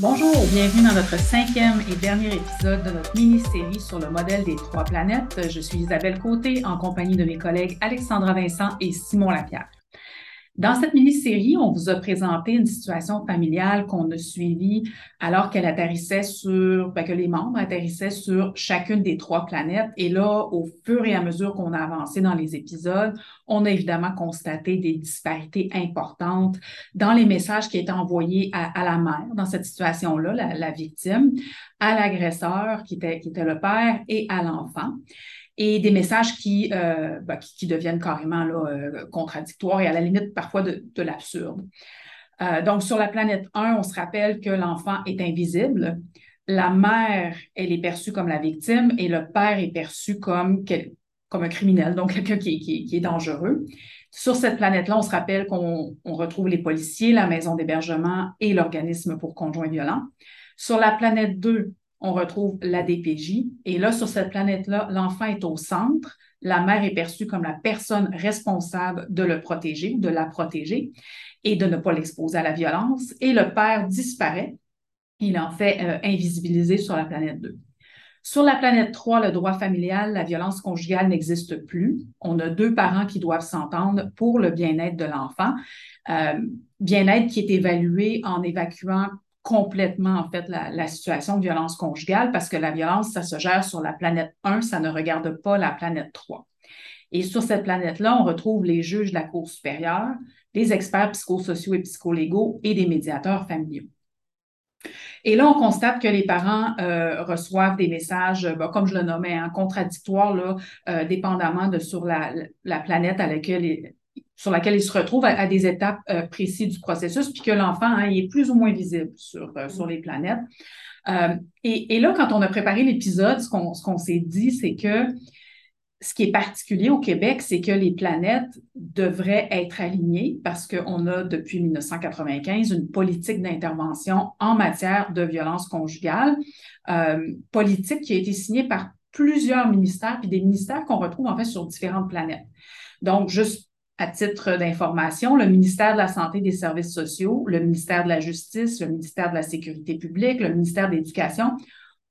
Bonjour, bienvenue dans notre cinquième et dernier épisode de notre mini-série sur le modèle des trois planètes. Je suis Isabelle Côté en compagnie de mes collègues Alexandra Vincent et Simon Lapierre. Dans cette mini-série, on vous a présenté une situation familiale qu'on a suivie alors qu'elle atterrissait sur, ben, que les membres atterrissaient sur chacune des trois planètes. Et là, au fur et à mesure qu'on a avancé dans les épisodes, on a évidemment constaté des disparités importantes dans les messages qui étaient envoyés à, la mère dans cette situation-là, la, victime, à l'agresseur qui était, qui était le père et à l'enfant et des messages qui, euh, ben, qui, deviennent carrément euh, contradictoires et à la limite parfois de, de l'absurde. Euh, donc, sur la planète 1, on se rappelle que l'enfant est invisible. La mère, elle est perçue comme la victime et le père est perçu comme, comme un criminel, donc quelqu'un qui, qui, est dangereux. Sur cette planète-là, on se rappelle qu'on retrouve les policiers, la maison d'hébergement et l'organisme pour conjoints violents. Sur la planète 2, on retrouve la DPJ. Et là, sur cette planète-là, l'enfant est au centre. La mère est perçue comme la personne responsable de le protéger, de la protéger et de ne pas l'exposer à la violence. Et le père disparaît. Il en fait euh, invisibiliser sur la planète 2. Sur la planète 3, le droit familial, la violence conjugale n'existe plus. On a deux parents qui doivent s'entendre pour le bien-être de l'enfant. Euh, bien-être qui est évalué en évacuant complètement, en fait, la, situation de violence conjugale parce que la violence, ça se gère sur la planète 1, ça ne regarde pas la planète 3. Et sur cette planète-là, on retrouve les juges de la Cour supérieure, les experts psychosociaux et psycholégaux et des médiateurs familiaux. Et là, on constate que les parents euh, reçoivent des messages, ben, comme je le nommais, hein, contradictoires, là, euh, dépendamment de sur la, la, planète à laquelle sur laquelle il se retrouve à, des étapes euh, précises du processus, puis que l'enfant hein, est plus ou moins visible sur, euh, sur les planètes. Euh, et, là, quand on a préparé l'épisode, ce qu'on s'est dit, c'est que ce qui est particulier au Québec, c'est que les planètes devraient être alignées parce qu'on a depuis 1995 une politique d'intervention en matière de violence conjugale, politique qui a été signée par plusieurs ministères, puis des ministères qu'on retrouve en fait sur différentes planètes. Donc, juste à titre d'information, le ministère de la Santé des Services sociaux, le ministère de la Justice, le ministère de la Sécurité publique, le ministère de l'Éducation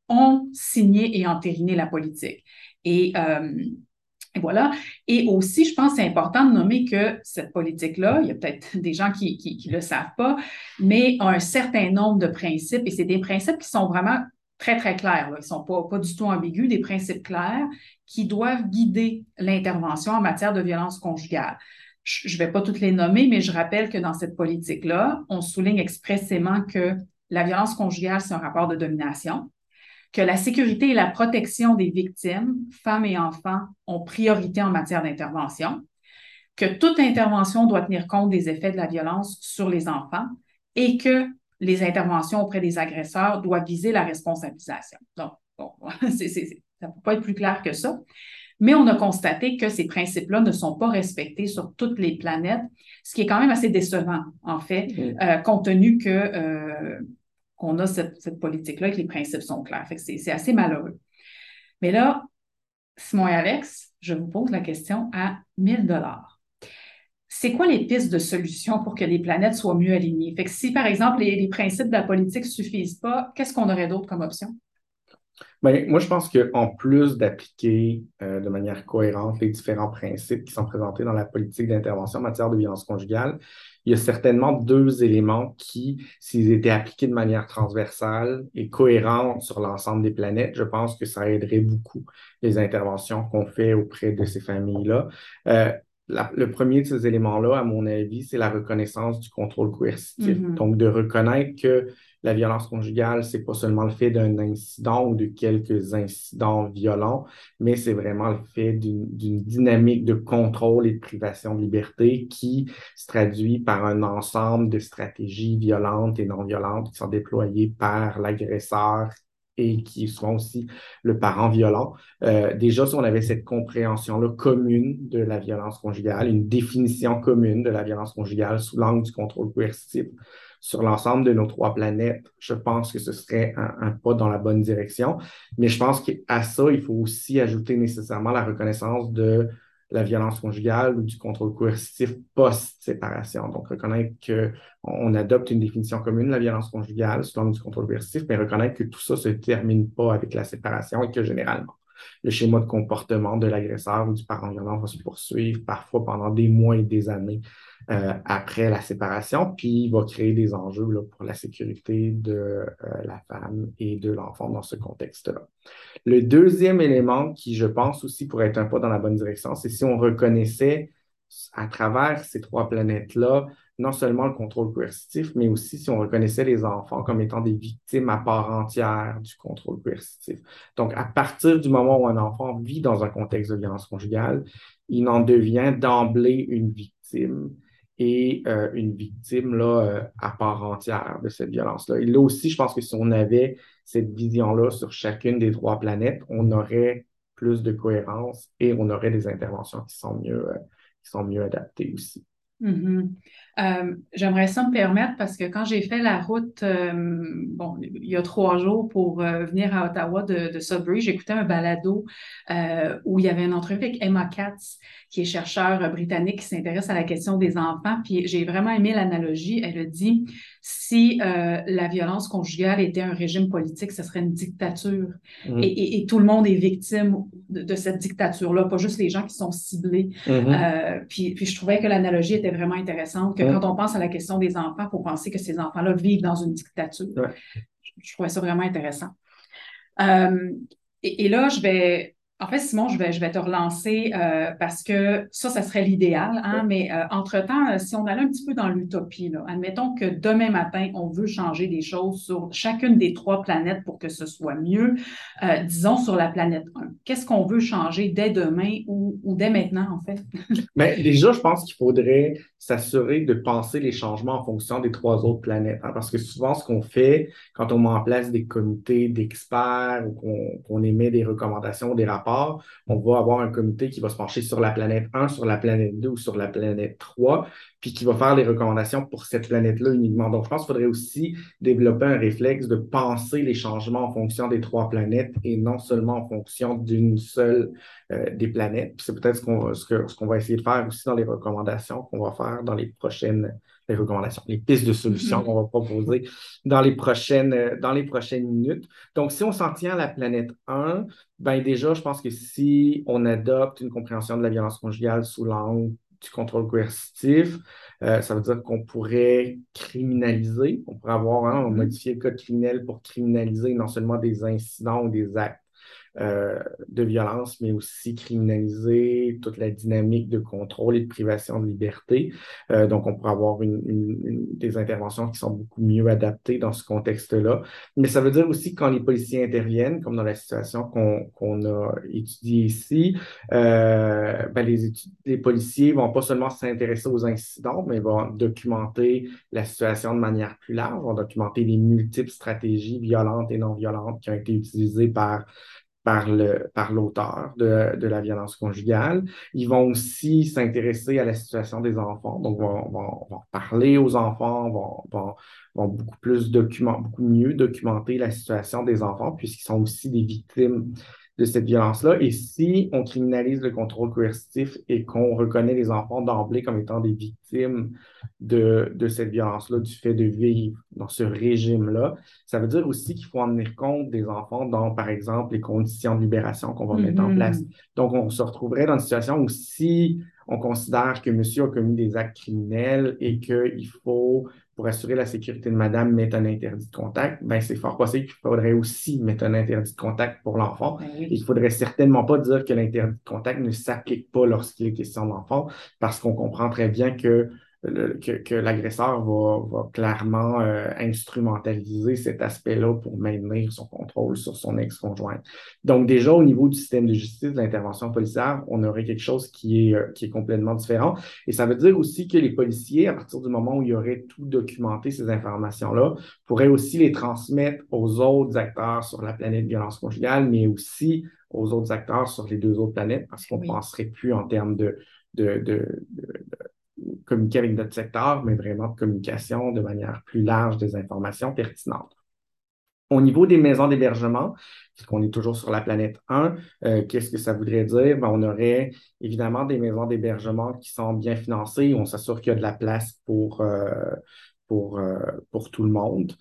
ont signé et entériné la politique. Et, euh, voilà. Et aussi, je pense que c'est important de nommer que cette politique-là, il y a peut-être des gens qui ne le savent pas, mais un certain nombre de principes et c'est des principes qui sont vraiment très, très clairs. Ils ne sont pas, pas du tout ambigus, des principes clairs qui doivent guider l'intervention en matière de violence conjugale. Je ne vais pas toutes les nommer, mais je rappelle que dans cette politique-là, on souligne expressément que la violence conjugale, c'est un rapport de domination, que la sécurité et la protection des victimes, femmes et enfants, ont priorité en matière d'intervention, que toute intervention doit tenir compte des effets de la violence sur les enfants et que les interventions auprès des agresseurs doivent viser la responsabilisation. Donc, bon, ça ne peut pas être plus clair que ça. Mais on a constaté que ces principes-là ne sont pas respectés sur toutes les planètes, ce qui est quand même assez décevant, en fait, euh, compte tenu que euh, qu'on a cette, politique-là et que les principes sont clairs. c'est assez malheureux. Mais là, Simon et Alex, je vous pose la question à 1000 dollars. C'est quoi les pistes de solution pour que les planètes soient mieux alignées? Si, par exemple, les, principes de la politique ne suffisent pas, qu'est-ce qu'on aurait d'autre comme option? Ben, moi, je pense qu'en plus d'appliquer euh, de manière cohérente les différents principes qui sont présentés dans la politique d'intervention en matière de violence conjugale, il y a certainement deux éléments qui, s'ils étaient appliqués de manière transversale et cohérente sur l'ensemble des planètes, je pense que ça aiderait beaucoup les interventions qu'on fait auprès de ces familles-là. Euh, le premier de ces éléments-là, à mon avis, c'est la reconnaissance du contrôle coercitif. Mm-hmm. Donc, de reconnaître que la violence conjugale, c'est pas seulement le fait d'un incident ou de quelques incidents violents, mais c'est vraiment le fait d'une dynamique de contrôle et de privation de liberté qui se traduit par un ensemble de stratégies violentes et non violentes qui sont déployées par l'agresseur et qui sont aussi le parent violent. Euh, déjà, si on avait cette compréhension-là commune de la violence conjugale, une définition commune de la violence conjugale sous l'angle du contrôle coercitif, sur l'ensemble de nos trois planètes, je pense que ce serait un, pas dans la bonne direction. Mais je pense qu'à ça, il faut aussi ajouter nécessairement la reconnaissance de la violence conjugale ou du contrôle coercitif post-séparation. Donc, reconnaître qu'on adopte une définition commune la violence conjugale sous forme du contrôle coercitif, mais reconnaître que tout ça ne se termine pas avec la séparation et que généralement, le schéma de comportement de l'agresseur ou du parent violent va se poursuivre parfois pendant des mois et des années euh, après la séparation, puis il va créer des enjeux pour la sécurité de euh, la femme et de l'enfant dans ce contexte-là. Le deuxième élément qui, je pense aussi, pourrait être un pas dans la bonne direction, c'est si on reconnaissait à travers ces trois planètes-là non seulement le contrôle coercitif, mais aussi si on reconnaissait les enfants comme étant des victimes à part entière du contrôle coercitif. Donc, à partir du moment où un enfant vit dans un contexte de violence conjugale, il en devient d'emblée une victime et euh, une victime là, euh, à part entière de cette violence-là. Et là aussi, je pense que si on avait cette vision-là sur chacune des trois planètes, on aurait plus de cohérence et on aurait des interventions qui sont mieux, euh, qui sont mieux adaptées aussi. Mm-hmm. Euh, j'aimerais ça me permettre parce que quand j'ai fait la route, euh, bon, il y a trois jours pour euh, venir à Ottawa de, de Sudbury, j'écoutais un balado où il y avait une entrevue avec Emma Katz, qui est chercheur britannique qui s'intéresse à la question des enfants. Puis j'ai vraiment aimé l'analogie. Elle a dit si la violence conjugale était un régime politique, ce serait une dictature. Mm-hmm. Et, et, tout le monde est victime de, cette dictature-là, pas juste les gens qui sont ciblés. Mm-hmm. puis, puis je trouvais que l'analogie était vraiment intéressante. Que quand on pense à la question des enfants, il faut penser que ces enfants-là vivent dans une dictature. Je, trouvais ça vraiment intéressant. Euh, et, là, je vais en fait, Simon, je vais, je vais te relancer euh, parce que ça, ça serait l'idéal. Hein, mais euh, entre-temps, euh, si on allait un petit peu dans l'utopie, admettons que demain matin, on veut changer des choses sur chacune des trois planètes pour que ce soit mieux. disons sur la planète 1. Qu'est-ce qu'on veut changer dès demain ou, ou dès maintenant, en fait? mais déjà, je pense qu'il faudrait s'assurer de penser les changements en fonction des trois autres planètes. Hein, parce que souvent, ce qu'on fait quand on met en place des comités d'experts ou qu'on émet des recommandations, des rapports, on va avoir un comité qui va se pencher sur la planète 1, sur la planète 2 ou sur la planète 3, puis qui va faire les recommandations pour cette planète-là uniquement. Donc, je pense qu'il faudrait aussi développer un réflexe de penser les changements en fonction des trois planètes et non seulement en fonction d'une seule euh, des planètes. c'est peut-être ce qu'on va essayer de faire aussi dans les recommandations qu'on va faire dans les prochaines les recommandations, les pistes de solutions mm-hmm. qu'on va proposer dans les prochaines, euh, dans les prochaines minutes. Donc, si on s'en tient à la planète 1, ben déjà, je pense que si on adopte une compréhension de la violence conjugale sous l'angle du contrôle coercitif, euh, ça veut dire qu'on pourrait criminaliser, on pourrait avoir, hein, on mm-hmm. modifier le code criminel pour criminaliser non seulement des incidents ou des actes euh, de violence, mais aussi criminaliser toute la dynamique de contrôle et de privation de liberté. Euh, donc, on pourrait avoir des interventions qui sont beaucoup mieux adaptées dans ce contexte-là. Mais ça veut dire aussi que quand les policiers interviennent, comme dans la situation qu'on a étudiée ici, euh, ben les, les policiers vont pas seulement s'intéresser aux incidents, mais vont documenter la situation de manière plus large, vont documenter les multiples stratégies violentes et non violentes qui ont été utilisées par par le par l'auteur de, de, la violence conjugale. Ils vont aussi s'intéresser à la situation des enfants. Donc, vont, vont, vont parler aux enfants, vont, vont, vont beaucoup plus document, beaucoup mieux documenter la situation des enfants puisqu'ils sont aussi des victimes de cette violence-là. Et si on criminalise le contrôle coercitif et qu'on reconnaît les enfants d'emblée comme étant des victimes de, de cette violence-là, du fait de vivre dans ce régime-là, ça veut dire aussi qu'il faut en tenir compte des enfants dans, par exemple, les conditions de libération qu'on va mettre en mm-hmm. place. Donc, on se retrouverait dans une situation où si on considère que monsieur a commis des actes criminels et qu'il faut pour assurer la sécurité de madame, mettre un interdit de contact, ben c'est fort possible qu'il faudrait aussi mettre un interdit de contact pour l'enfant. Ben Il ne faudrait certainement pas dire que l'interdit de contact ne s'applique pas lorsqu'il est question d'enfant, parce qu'on comprend très bien que que, l'agresseur va, clairement euh, instrumentaliser cet aspect-là pour maintenir son contrôle sur son ex-conjoint. Donc déjà, au niveau du système de justice, de l'intervention policière, on aurait quelque chose qui est, euh, qui est complètement différent. Et ça veut dire aussi que les policiers, à partir du moment où il y aurait tout documenté, ces informations-là, pourraient aussi les transmettre aux autres acteurs sur la planète violence conjugale, mais aussi aux autres acteurs sur les deux autres planètes, parce qu'on ne penserait plus en termes de, de, de communiquer avec notre secteur, mais vraiment de communication de manière plus large des informations pertinentes. Au niveau des maisons d'hébergement, puisqu'on est toujours sur la planète 1, euh, qu'est-ce que ça voudrait dire? Ben, on aurait évidemment des maisons d'hébergement qui sont bien financées. On s'assure qu'il y a de la place pour, euh, euh, pour tout le monde.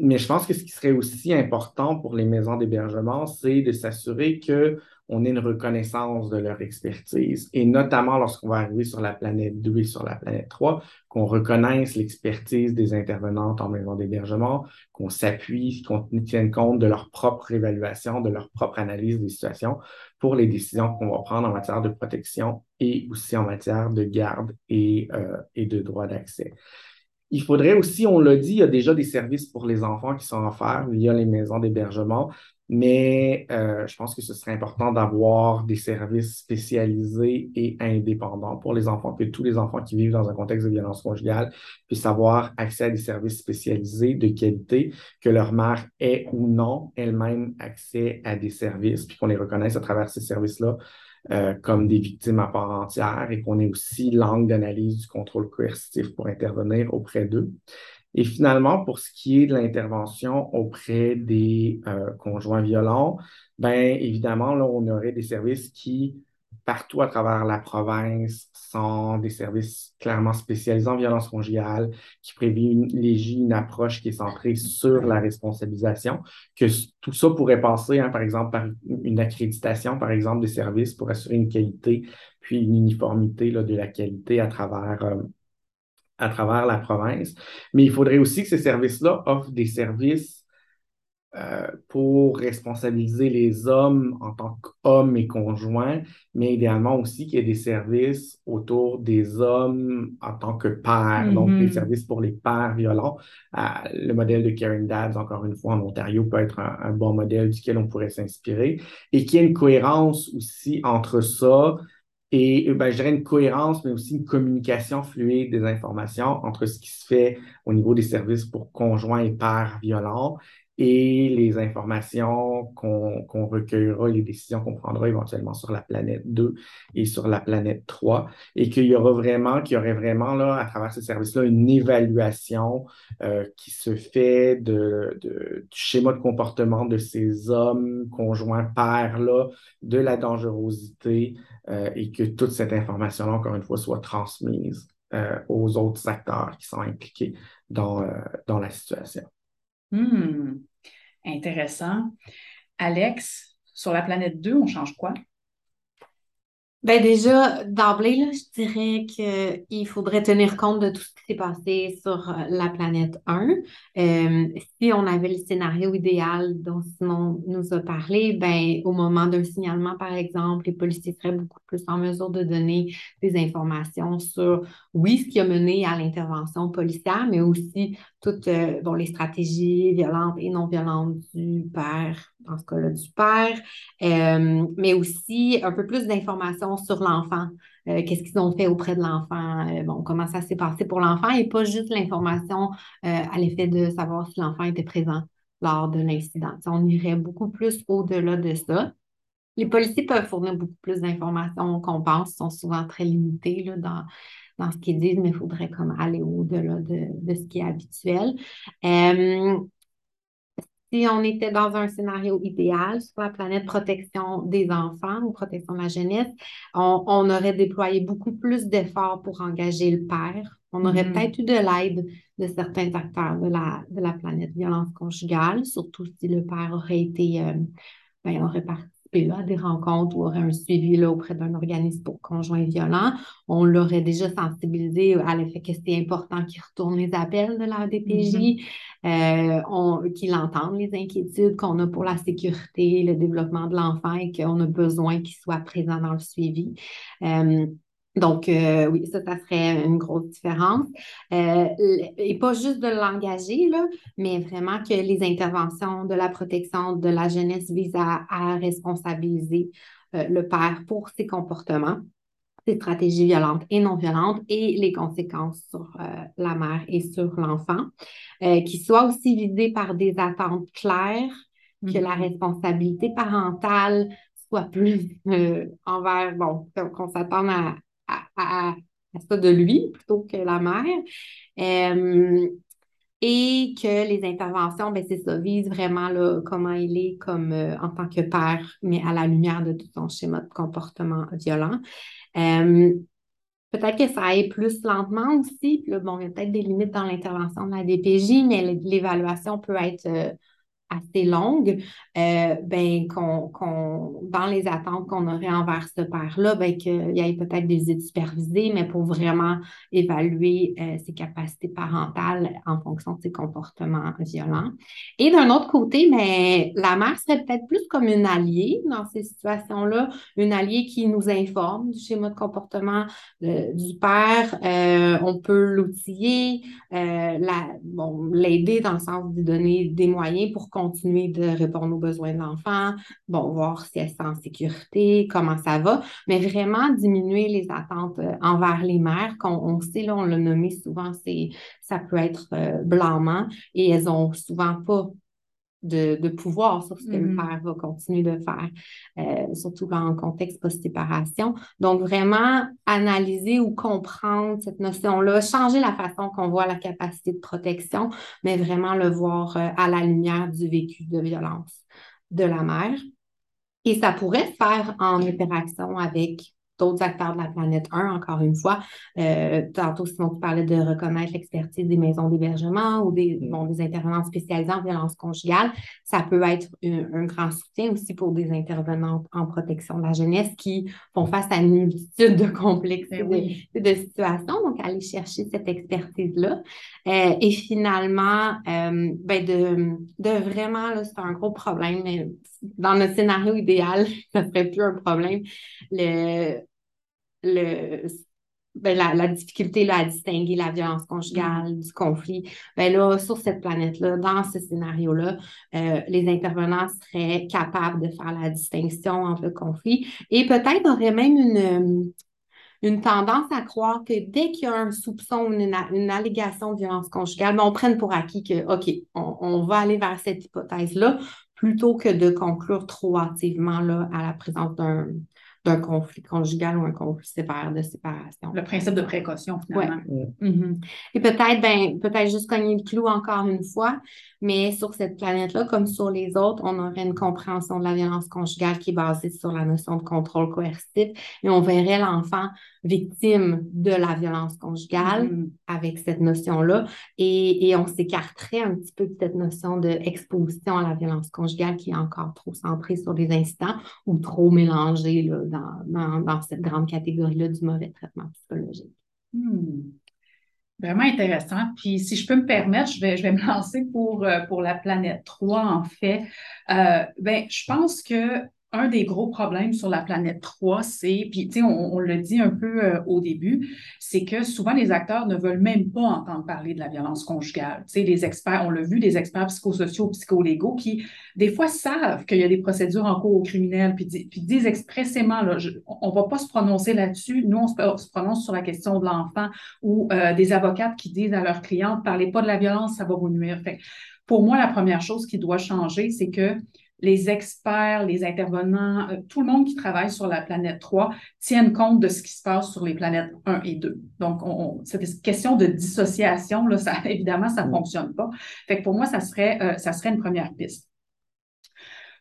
mais je pense que ce qui serait aussi important pour les maisons d'hébergement, c'est de s'assurer que on ait une reconnaissance de leur expertise. Et notamment lorsqu'on va arriver sur la planète 2 et sur la planète 3, qu'on reconnaisse l'expertise des intervenantes en maison d'hébergement, qu'on s'appuie, qu'on tienne compte de leur propre évaluation, de leur propre analyse des situations pour les décisions qu'on va prendre en matière de protection et aussi en matière de garde et, euh, de droit d'accès. Il faudrait aussi, on l'a dit, il y a déjà des services pour les enfants qui sont offerts via les maisons d'hébergement, mais euh, je pense que ce serait important d'avoir des services spécialisés et indépendants pour les enfants, que tous les enfants qui vivent dans un contexte de violence conjugale puissent avoir accès à des services spécialisés de qualité, que leur mère ait ou non elle-même accès à des services, puis qu'on les reconnaisse à travers ces services-là euh, comme des victimes à part entière et qu'on ait aussi l'angle d'analyse du contrôle coercitif pour intervenir auprès d'eux. Et finalement, pour ce qui est de l'intervention auprès des euh, conjoints violents, ben évidemment, là, on aurait des services qui partout à travers la province sont des services clairement spécialisés en violence conjugale, qui privilégient une approche qui est centrée sur la responsabilisation, que tout ça pourrait passer, hein, par exemple, par une accréditation, par exemple, des services pour assurer une qualité, puis une uniformité de la qualité à travers, euh, à travers la province. Mais il faudrait aussi que ces services-là offrent des services euh, pour responsabiliser les hommes en tant qu'hommes et conjoints, mais idéalement aussi qu'il y ait des services autour des hommes en tant que pères, donc des mm-hmm. services pour les pères violents. Euh, le modèle de Caring Dads, encore une fois, en Ontario, peut être un, bon modèle duquel on pourrait s'inspirer et qu'il y ait une cohérence aussi entre ça et ben, je dirais une cohérence, mais aussi une communication fluide des informations entre ce qui se fait au niveau des services pour conjoints et pères violents et les informations qu'on recueillera, les décisions qu'on prendra éventuellement sur la planète 2 et sur la planète 3, et qu'il y aura vraiment, qu'il y aurait vraiment là, à travers ces services-là, une évaluation euh, qui se fait de, de, du schéma de comportement de ces hommes, conjoints, pères-là, de la dangerosité, euh, et que toute cette information-là, encore une fois, soit transmise euh, aux autres acteurs qui sont impliqués dans, dans la situation. Hmm. Intéressant. Alex, sur la planète 2, on change quoi? Ben déjà, d'emblée, je dirais qu'il faudrait tenir compte de tout ce qui s'est passé sur euh, la planète 1. Euh, si on avait le scénario idéal dont Simon nous a parlé, ben, au moment d'un signalement, par exemple, les policiers seraient beaucoup plus en mesure de donner des informations sur, oui, ce qui a mené à l'intervention policière, mais aussi toutes euh, bon, les stratégies violentes et non violentes du père, dans ce cas-là du père, mais aussi un peu plus d'informations sur l'enfant. Euh, qu'est-ce qu'ils ont fait auprès de l'enfant, euh, bon, comment ça s'est passé pour l'enfant et pas juste l'information euh, à l'effet de savoir si l'enfant était présent lors de l'incident. On irait beaucoup plus au-delà de ça. Les policiers peuvent fournir beaucoup plus d'informations qu'on pense, sont souvent très limités là, dans, dans ce qu'ils disent, mais il faudrait comme aller au-delà de, de, ce qui est habituel si on était dans un scénario idéal sur la planète protection des enfants ou protection de la jeunesse, on, aurait déployé beaucoup plus d'efforts pour engager le père. On aurait mm-hmm. peut-être eu de l'aide de certains acteurs de la, de la planète violence conjugale, surtout si le père aurait été, euh, ben, aurait là, des rencontres ou aurait un suivi là, auprès d'un organisme pour conjoints violents, on l'aurait déjà sensibilisé à l'effet que c'est important qu'il retourne les appels de la DPJ, mm-hmm. euh, qu'il entende les inquiétudes qu'on a pour la sécurité, le développement de l'enfant et qu'on a besoin qu'il soit présent dans le suivi. Euh, donc, euh, oui, ça, ça serait une grosse différence. Euh, et pas juste de l'engager, mais vraiment que les interventions de la protection de la jeunesse visent à, responsabiliser euh, le père pour ses comportements, ses stratégies violentes et non violentes et les conséquences sur la mère et sur l'enfant, qui soient aussi visées par des attentes claires, que la mm-hmm. responsabilité parentale soit plus envers, bon, qu'on s'attende à à, ça de lui plutôt que la mère. Euh, et que les interventions, ben, c'est ça, visent vraiment comment il est comme euh, en tant que père, mais à la lumière de tout son schéma de comportement violent. Euh, peut-être que ça aille plus lentement aussi. Là, bon, il y a peut-être des limites dans l'intervention de la DPJ, mais l'évaluation peut être assez longue, euh, ben, qu'on, dans les attentes qu'on aurait envers ce père-là, ben, qu'il y ait peut-être des visites supervisées, mais pour vraiment évaluer euh, ses capacités parentales en fonction de ses comportements violents. Et d'un autre côté, mais la mère serait peut-être plus comme une alliée dans ces situations-là, une alliée qui nous informe du schéma de comportement euh, du père. on peut l'outiller, l'aider dans le sens de donner des moyens pour continuer de répondre aux besoins de l'enfant, bon, voir si elle est en sécurité, comment ça va, mais vraiment diminuer les attentes euh, envers les mères, qu'on sait, là, on l'a nommé souvent, c'est ça peut être euh, blâmant et elles ont souvent pas de, pouvoir sur ce que le mm-hmm. père va continuer de faire, euh, surtout en contexte post-séparation. Donc, vraiment analyser ou comprendre cette notion-là, changer la façon qu'on voit la capacité de protection, mais vraiment le voir euh, à la lumière du vécu de violence de la mère. Et ça pourrait se faire en interaction avec d'autres acteurs de la planète 1, encore une fois. Euh, tantôt, Simon, tu parlais de reconnaître l'expertise des maisons d'hébergement ou des, bon, des intervenants spécialisés en violence conjugale. Ça peut être un, grand soutien aussi pour des intervenants en protection de la jeunesse qui font face à une multitude de complexités ben de, situations. Donc, aller chercher cette expertise-là. Euh, et finalement, euh, ben de, de vraiment, c'est un gros problème, mais dans notre scénario idéal, ça serait plus un problème. Le, le, ben, la, difficulté là, à distinguer la violence conjugale du conflit, ben là, sur cette planète-là, dans ce scénario-là, euh, les intervenants seraient capables de faire la distinction entre le conflit et peut-être auraient même une, une tendance à croire que dès qu'il y a un soupçon, une, une allégation de violence conjugale, ben, on prenne pour acquis que, OK, on, on va aller vers cette hypothèse-là plutôt que de conclure trop hâtivement là, à la présence d'un d'un conflit conjugal ou un conflit sévère de séparation. Le principe de précaution, finalement. Mm-hmm. Et peut-être, ben, peut-être juste cogner le clou encore une fois, mais sur cette planète-là, comme sur les autres, on aurait une compréhension de la violence conjugale qui est basée sur la notion de contrôle coercitif et on verrait l'enfant victime de la violence conjugale mm-hmm. avec cette notion-là et, et on s'écarterait un petit peu de cette notion d'exposition à la violence conjugale qui est encore trop centrée sur les incidents ou trop mélangée là, dans, dans, cette grande catégorie-là du mauvais traitement psychologique. Hmm. Vraiment intéressant. Puis si je peux me permettre, je vais, je vais me lancer pour, euh, pour la planète 3, en fait. Euh, ben, je pense que un des gros problèmes sur la planète 3, c'est, puis tu sais, on, le dit un peu euh, au début, c'est que souvent les acteurs ne veulent même pas entendre parler de la violence conjugale. Tu sais, les experts, on l'a vu, les experts psychosociaux, psycholégaux, qui des fois savent qu'il y a des procédures en cours au criminel, puis, puis disent expressément, là, on va pas se prononcer là-dessus. Nous, on se, prononce sur la question de l'enfant ou euh, des avocates qui disent à leurs clientes, parlez pas de la violence, ça va vous nuire. Fait, pour moi, la première chose qui doit changer, c'est que les experts, les intervenants, euh, tout le monde qui travaille sur la planète 3 tiennent compte de ce qui se passe sur les planètes 1 et 2. Donc, on, cette question de dissociation, là, ça, évidemment, ça ne fonctionne pas. Fait que pour moi, ça serait, euh, ça serait une première piste.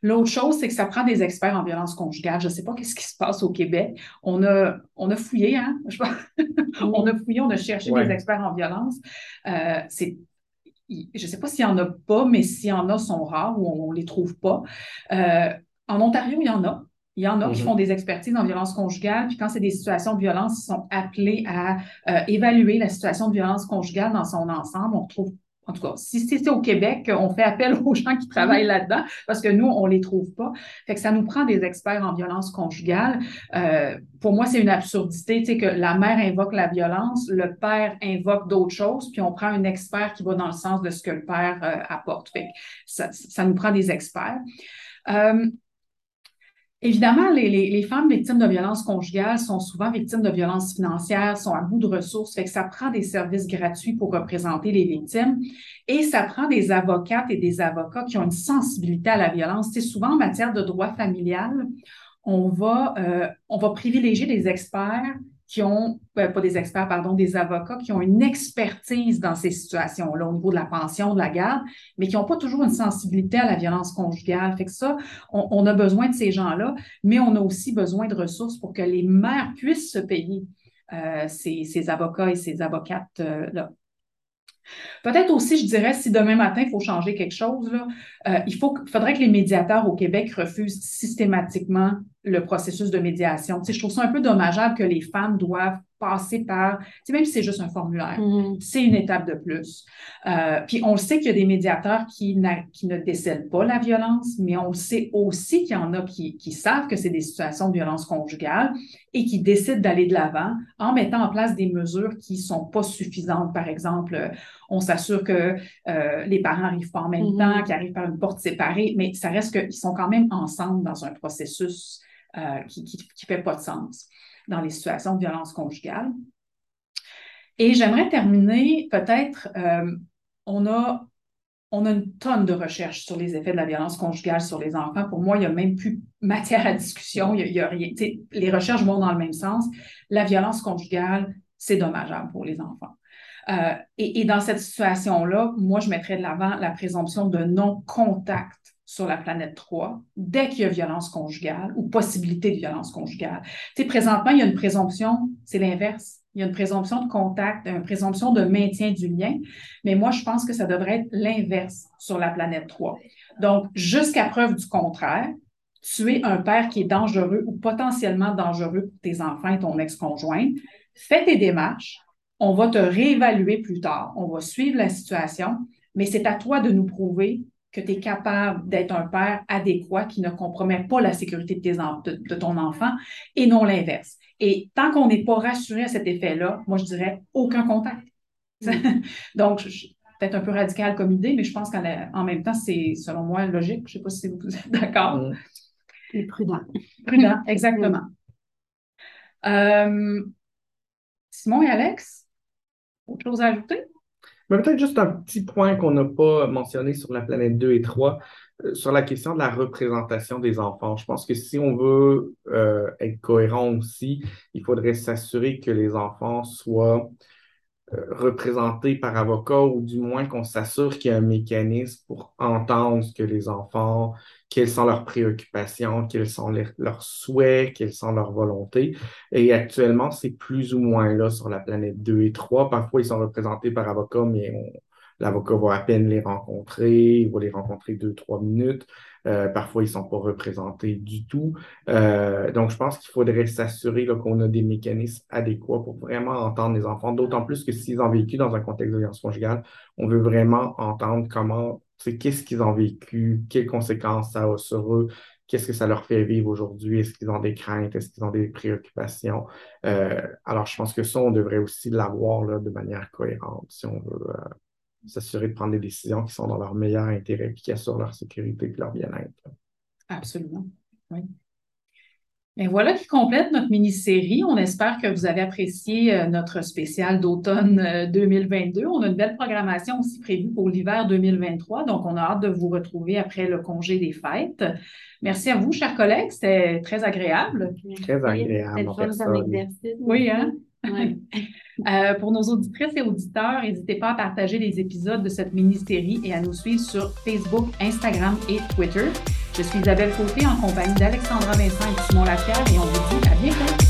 L'autre chose, c'est que ça prend des experts en violence conjugale. Je ne sais pas qu'est-ce qui se passe au Québec. On a, on a fouillé, hein? on a fouillé, on a cherché des experts en violence. Euh, c'est je ne sais pas s'il n'y en a pas, mais s'il y en a, sont rares ou on ne les trouve pas. Euh, en Ontario, il y en a. Il y en a qui mhm. font des expertises en violence conjugale, puis quand c'est des situations de violence, ils sont appelés à euh, évaluer la situation de violence conjugale dans son ensemble. On retrouve en tout cas, si c'est au Québec, on fait appel aux gens qui travaillent là-dedans parce que nous, on les trouve pas. Fait que ça nous prend des experts en violence conjugale. Euh, pour moi, c'est une absurdité, tu que la mère invoque la violence, le père invoque d'autres choses, puis on prend un expert qui va dans le sens de ce que le père euh, apporte. Fait que ça, ça, nous prend des experts. Euh, Évidemment, les, femmes victimes de violences conjugales sont souvent victimes de violences financières, sont à bout de ressources, fait que ça prend des services gratuits pour représenter les victimes et ça prend des avocates et des avocats qui ont une sensibilité à la violence. C'est souvent en matière de droit familial, on va, euh, on va privilégier des experts qui ont, euh, pas des experts, pardon, des avocats qui ont une expertise dans ces situations-là au niveau de la pension, de la garde, mais qui n'ont pas toujours une sensibilité à la violence conjugale. Fait que ça, on, a besoin de ces gens-là, mais on a aussi besoin de ressources pour que les mères puissent se payer euh, ces, ces, avocats et ces avocates-là. Peut-être aussi, je dirais, si demain matin, il faut changer quelque chose, là, euh, il faut, faudrait que les médiateurs au Québec refusent systématiquement le processus de médiation. Tu je trouve ça un peu dommageable que les femmes doivent passer par, tu même si c'est juste un formulaire, mm-hmm. c'est une étape de plus. Euh, puis on le sait qu'il y a des médiateurs qui, qui ne décèlent pas la violence, mais on sait aussi qu'il y en a qui, qui savent que c'est des situations de violence conjugale et qui décident d'aller de l'avant en mettant en place des mesures qui sont pas suffisantes. Par exemple, on s'assure que euh, les parents arrivent pas en même mm-hmm. temps, qu'ils arrivent par une porte séparée, mais ça reste qu'ils sont quand même ensemble dans un processus euh, qui ne fait pas de sens dans les situations de violence conjugale. Et j'aimerais terminer, peut-être, euh, on, a, on a une tonne de recherches sur les effets de la violence conjugale sur les enfants. Pour moi, il n'y a même plus matière à discussion, il y a, rien. les recherches vont dans le même sens. La violence conjugale, c'est dommageable pour les enfants. Euh, et, dans cette situation-là, moi, je mettrais de l'avant la présomption de non-contact sur la planète 3 dès qu'il y a violence conjugale ou possibilité de violence conjugale. Tu sais, présentement, il y a une présomption, c'est l'inverse. Il y a une présomption de contact, une présomption de maintien du lien, mais moi, je pense que ça devrait être l'inverse sur la planète 3. Donc, jusqu'à preuve du contraire, tu es un père qui est dangereux ou potentiellement dangereux pour tes enfants et ton ex-conjoint, fais tes démarches, on va te réévaluer plus tard, on va suivre la situation, mais c'est à toi de nous prouver que tu es capable d'être un père adéquat qui ne compromet pas la sécurité de, tes de, ton enfant et non l'inverse. Et tant qu'on n'est pas rassuré à cet effet-là, moi, je dirais aucun contact. Mm. Donc, peut-être un peu radical comme idée, mais je pense qu'en même temps, c'est, selon moi, logique. Je ne sais pas si vous êtes d'accord. Mm. Et prudent. Prudent, exactement. Euh, Simon et Alex, autre chose à ajouter? Mais peut-être juste un petit point qu'on n'a pas mentionné sur la planète 2 et 3, euh, sur la question de la représentation des enfants. Je pense que si on veut euh, être cohérent aussi, il faudrait s'assurer que les enfants soient représentés par avocat ou du moins qu'on s'assure qu'il y a un mécanisme pour entendre ce que les enfants, quelles sont leurs préoccupations, quels sont leurs souhaits, quelles sont leurs volontés. Et actuellement, c'est plus ou moins là sur la planète 2 et 3. Parfois, ils sont représentés par avocat, mais l'avocat va à peine les rencontrer, il va les rencontrer deux, trois minutes. Euh, parfois, ils ne sont pas représentés du tout. Euh, donc, je pense qu'il faudrait s'assurer qu'on a des mécanismes adéquats pour vraiment entendre les enfants, d'autant plus que s'ils ont vécu dans un contexte de violence conjugale, on veut vraiment entendre comment, qu'est-ce qu'ils ont vécu, quelles conséquences ça a sur eux, qu'est-ce que ça leur fait vivre aujourd'hui, est-ce qu'ils ont des craintes, est-ce qu'ils ont des préoccupations. Euh, alors, je pense que ça, on devrait aussi l'avoir de manière cohérente si on veut s'assurer de prendre des décisions qui sont dans leur meilleur intérêt et qui assurent leur sécurité et leur bien-être. Absolument. Oui. Et voilà qui complète notre mini-série. On espère que vous avez apprécié euh, notre spécial d'automne 2022. Euh, on a une belle programmation aussi prévue pour l'hiver 2023, donc on a hâte de vous retrouver après le congé des fêtes. Merci à vous, chers collègues. C'était très agréable. Très agréable. Oui, hein? Euh, pour nos auditrices et auditeurs, n'hésitez pas à partager les épisodes de cette mini-série et à nous suivre sur Facebook, Instagram et Twitter. Je suis Isabelle Côté en compagnie d'Alexandra Vincent et Simon Lapierre et on vous dit à bientôt.